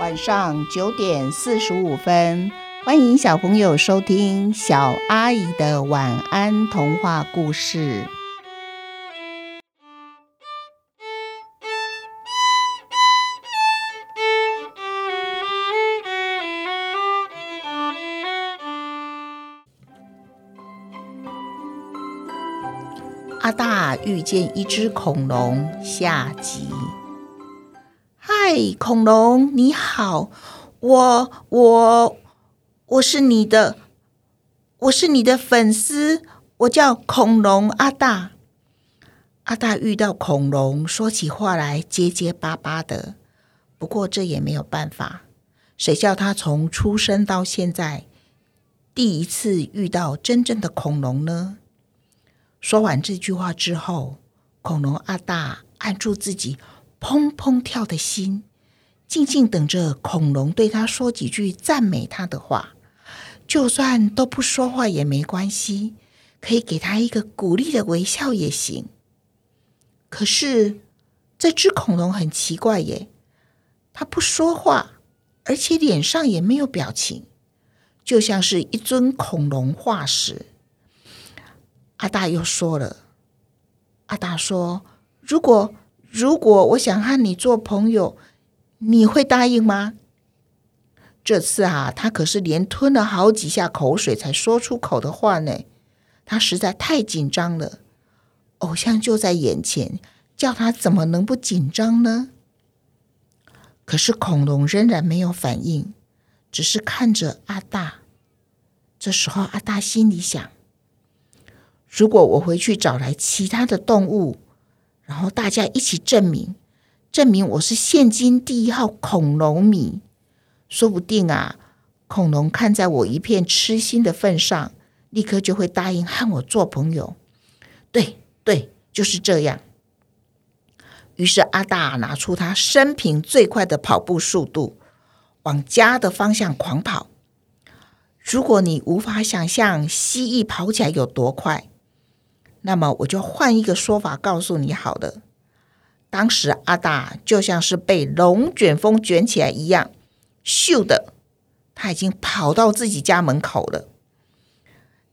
晚上九点四十五分，欢迎小朋友收听小阿姨的晚安童话故事。阿大遇见一只恐龙，下集。嗨，恐龙，你好，我我我是你的，我是你的粉丝，我叫恐龙阿大。阿大遇到恐龙，说起话来结结巴巴的，不过这也没有办法，谁叫他从出生到现在第一次遇到真正的恐龙呢？说完这句话之后，恐龙阿大按住自己砰砰跳的心，静静等着恐龙对他说几句赞美他的话。就算都不说话也没关系，可以给他一个鼓励的微笑也行。可是这只恐龙很奇怪耶，它不说话，而且脸上也没有表情，就像是一尊恐龙化石。阿大又说了：“阿大说，如果如果我想和你做朋友，你会答应吗？”这次啊，他可是连吞了好几下口水才说出口的话呢。他实在太紧张了，偶像就在眼前，叫他怎么能不紧张呢？可是恐龙仍然没有反应，只是看着阿大。这时候，阿大心里想。如果我回去找来其他的动物，然后大家一起证明，证明我是现今第一号恐龙迷，说不定啊，恐龙看在我一片痴心的份上，立刻就会答应和我做朋友。对对，就是这样。于是阿大拿出他生平最快的跑步速度，往家的方向狂跑。如果你无法想象蜥蜴跑起来有多快，那么我就换一个说法告诉你好了。当时阿大就像是被龙卷风卷起来一样，咻的，他已经跑到自己家门口了。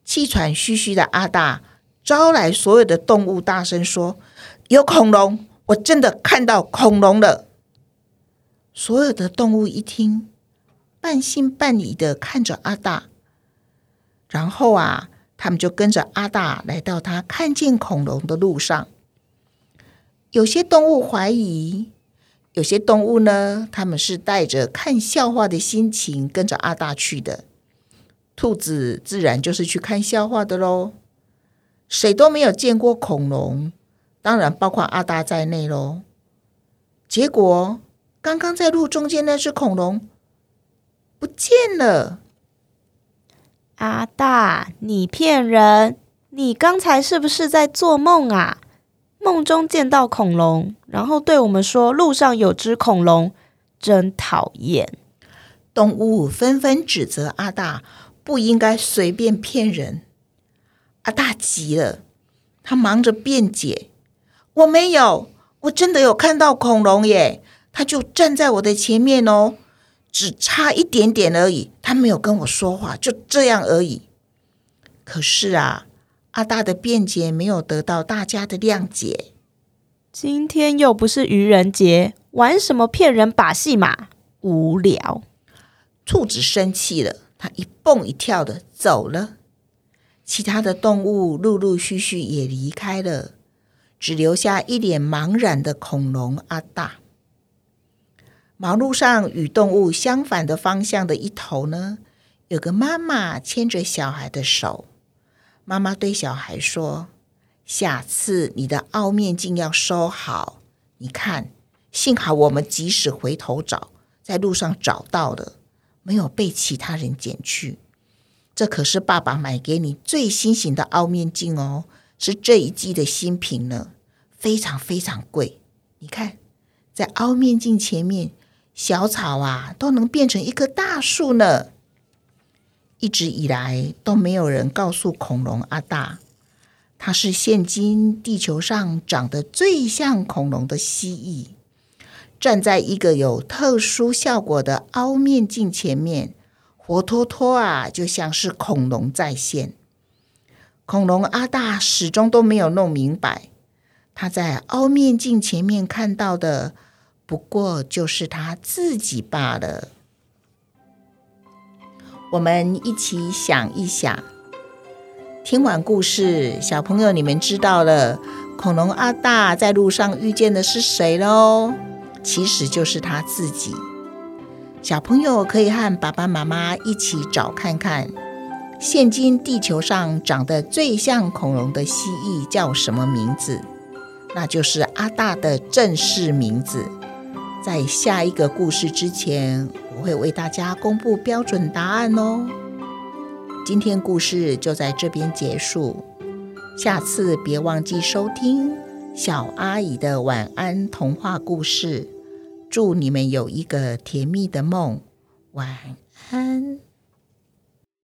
气喘吁吁的阿大招来所有的动物，大声说：“有恐龙！我真的看到恐龙了！”所有的动物一听，半信半疑的看着阿大，然后啊。他们就跟着阿大来到他看见恐龙的路上。有些动物怀疑，有些动物呢，他们是带着看笑话的心情跟着阿大去的。兔子自然就是去看笑话的喽。谁都没有见过恐龙，当然包括阿大在内喽。结果，刚刚在路中间那只恐龙不见了。阿大，你骗人！你刚才是不是在做梦啊？梦中见到恐龙，然后对我们说路上有只恐龙，真讨厌！动物纷纷指责阿大不应该随便骗人。阿大急了，他忙着辩解：“我没有，我真的有看到恐龙耶！他就站在我的前面哦。”只差一点点而已，他没有跟我说话，就这样而已。可是啊，阿大的辩解没有得到大家的谅解。今天又不是愚人节，玩什么骗人把戏嘛？无聊。兔子生气了，它一蹦一跳的走了。其他的动物陆陆续续也离开了，只留下一脸茫然的恐龙阿大。马路上与动物相反的方向的一头呢，有个妈妈牵着小孩的手。妈妈对小孩说：“下次你的凹面镜要收好。你看，幸好我们及时回头找，在路上找到了，没有被其他人捡去。这可是爸爸买给你最新型的凹面镜哦，是这一季的新品呢，非常非常贵。你看，在凹面镜前面。”小草啊，都能变成一棵大树呢。一直以来都没有人告诉恐龙阿大，它是现今地球上长得最像恐龙的蜥蜴。站在一个有特殊效果的凹面镜前面，活脱脱啊，就像是恐龙再现。恐龙阿大始终都没有弄明白，他在凹面镜前面看到的，不过就是他自己罢了。我们一起想一想。听完故事，小朋友，你们知道了恐龙阿大在路上遇见的是谁喽？其实就是他自己。小朋友可以和爸爸妈妈一起找看看，现今地球上长得最像恐龙的蜥蜴叫什么名字？那就是阿大的正式名字。在下一个故事之前，我会为大家公布标准答案哦。今天故事就在这边结束，下次别忘记收听小阿姨的晚安童话故事。祝你们有一个甜蜜的梦，晚安。